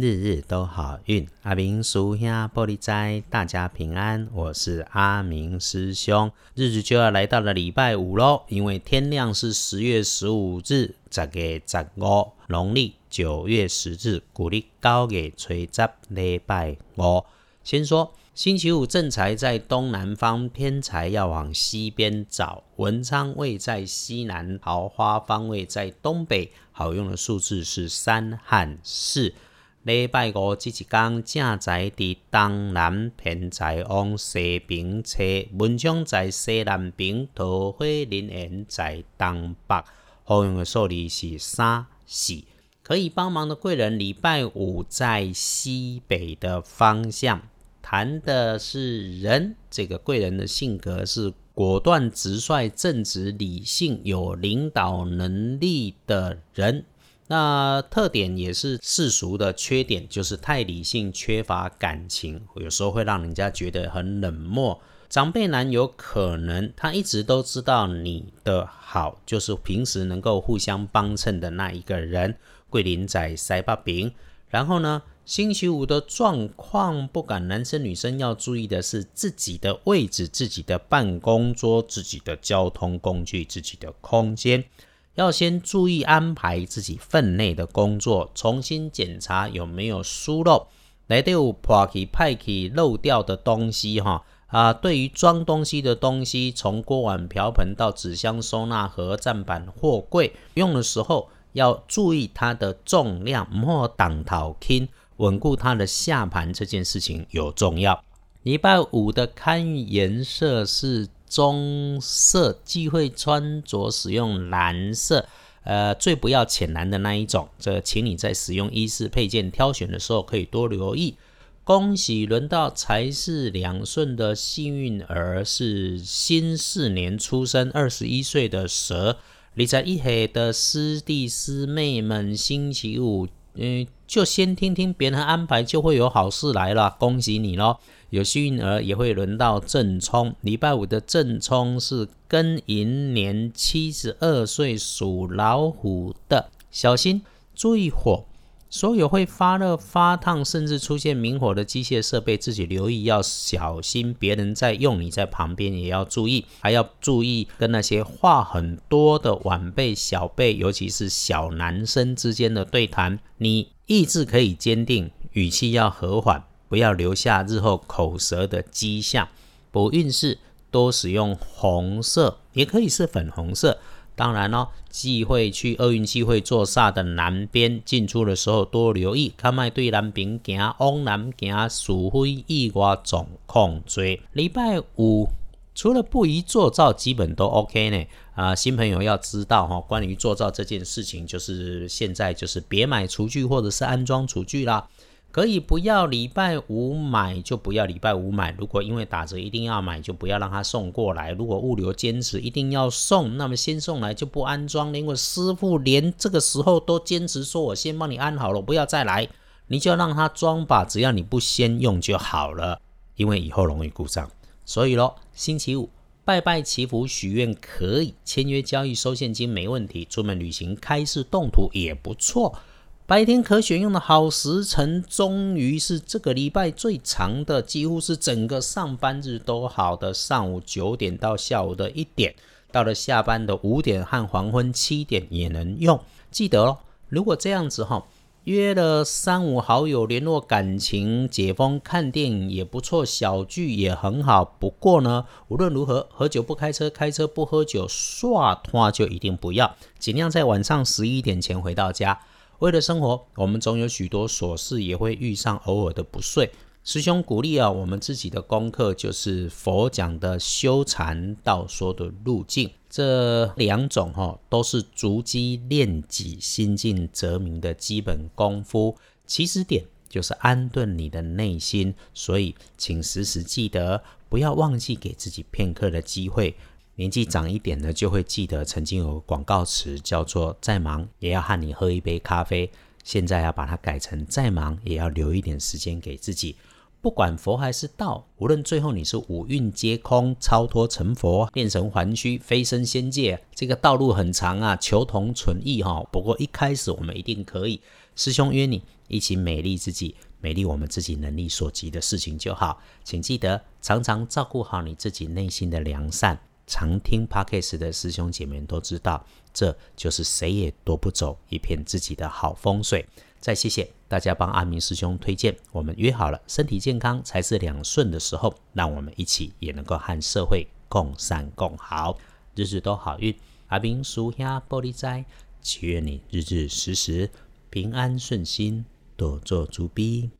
日日都好运。阿明叔兄玻璃斋，大家平安。我是阿明师兄。日子就要来到了礼拜五喽，因为天亮是十月十五日，十月十五，农历九月十日，古历九月初十，礼拜五。先说星期五正财在东南方，偏财要往西边找。文昌位在西南，桃花方位在东北。好用的数字是三和四。礼拜五即一天，正在伫东南，偏在往西边车，文昌在西南边，桃花林缘在东北。好用的数字是三四。可以帮忙的贵人，礼拜五在西北的方向。谈的是人，这个贵人的性格是果断、直率、正直、理性、有领导能力的人。那特点也是世俗的缺点，就是太理性，缺乏感情，有时候会让人家觉得很冷漠。长辈男有可能他一直都知道你的好，就是平时能够互相帮衬的那一个人。桂林仔塞巴饼，然后呢？星期五的状况不管男生女生要注意的是自己的位置、自己的办公桌、自己的交通工具、自己的空间，要先注意安排自己分内的工作，重新检查有没有疏漏，来都有破起派起漏掉的东西哈啊！对于装东西的东西，从锅碗瓢盆到纸箱、收纳盒、站板、货柜，用的时候要注意它的重量，莫挡头轻。稳固它的下盘这件事情有重要。礼拜五的看颜色是棕色，忌讳穿着使用蓝色，呃，最不要浅蓝的那一种。这请你在使用衣饰配件挑选的时候可以多留意。恭喜轮到财势两顺的幸运儿是新四年出生，二十一岁的蛇。你在一黑的师弟师妹们，星期五。嗯，就先听听别人安排，就会有好事来了。恭喜你喽！有幸运儿也会轮到正冲。礼拜五的正冲是庚寅年七十二岁属老虎的，小心注意火。所有会发热、发烫，甚至出现明火的机械设备，自己留意要小心。别人在用，你在旁边也要注意，还要注意跟那些话很多的晚辈、小辈，尤其是小男生之间的对谈。你意志可以坚定，语气要和缓，不要留下日后口舌的迹象。补运势多使用红色，也可以是粉红色。当然咯，忌讳去厄运忌讳坐煞的南边进出的时候多留意，看卖对南边行，往南行，属非意外总控追。礼拜五除了不宜做灶，基本都 OK 呢。啊，新朋友要知道哈，关于做灶这件事情，就是现在就是别买厨具或者是安装厨具啦。可以不要礼拜五买就不要礼拜五买。如果因为打折一定要买，就不要让他送过来。如果物流坚持一定要送，那么先送来就不安装。因为师傅连这个时候都坚持说我先帮你安好了，不要再来，你就让他装吧。只要你不先用就好了，因为以后容易故障。所以咯，星期五拜拜祈福许愿可以，签约交易收现金没问题，出门旅行开市动土也不错。白天可选用的好时辰，终于是这个礼拜最长的，几乎是整个上班日都好的。上午九点到下午的一点，到了下班的五点和黄昏七点也能用。记得哦，如果这样子哈，约了三五好友联络感情、解封、看电影也不错，小聚也很好。不过呢，无论如何，喝酒不开车，开车不喝酒，刷拖就一定不要，尽量在晚上十一点前回到家。为了生活，我们总有许多琐事，也会遇上偶尔的不遂。师兄鼓励啊，我们自己的功课就是佛讲的修禅道说的路径，这两种哈都是逐机练己、心静则明的基本功夫。起始点就是安顿你的内心，所以请时时记得，不要忘记给自己片刻的机会。年纪长一点的就会记得，曾经有广告词叫做“再忙也要和你喝一杯咖啡”，现在要把它改成“再忙也要留一点时间给自己”。不管佛还是道，无论最后你是五蕴皆空、超脱成佛、炼神还虚、飞升仙界，这个道路很长啊，求同存异哈。不过一开始我们一定可以。师兄约你一起美丽自己，美丽我们自己能力所及的事情就好。请记得常常照顾好你自己内心的良善。常听 Podcast 的师兄姐妹都知道，这就是谁也夺不走一片自己的好风水。再谢谢大家帮阿明师兄推荐，我们约好了，身体健康才是两顺的时候，让我们一起也能够和社会共善共好，日日都好运。阿明叔兄玻璃斋，祈愿你日日时时平安顺心，多做主逼。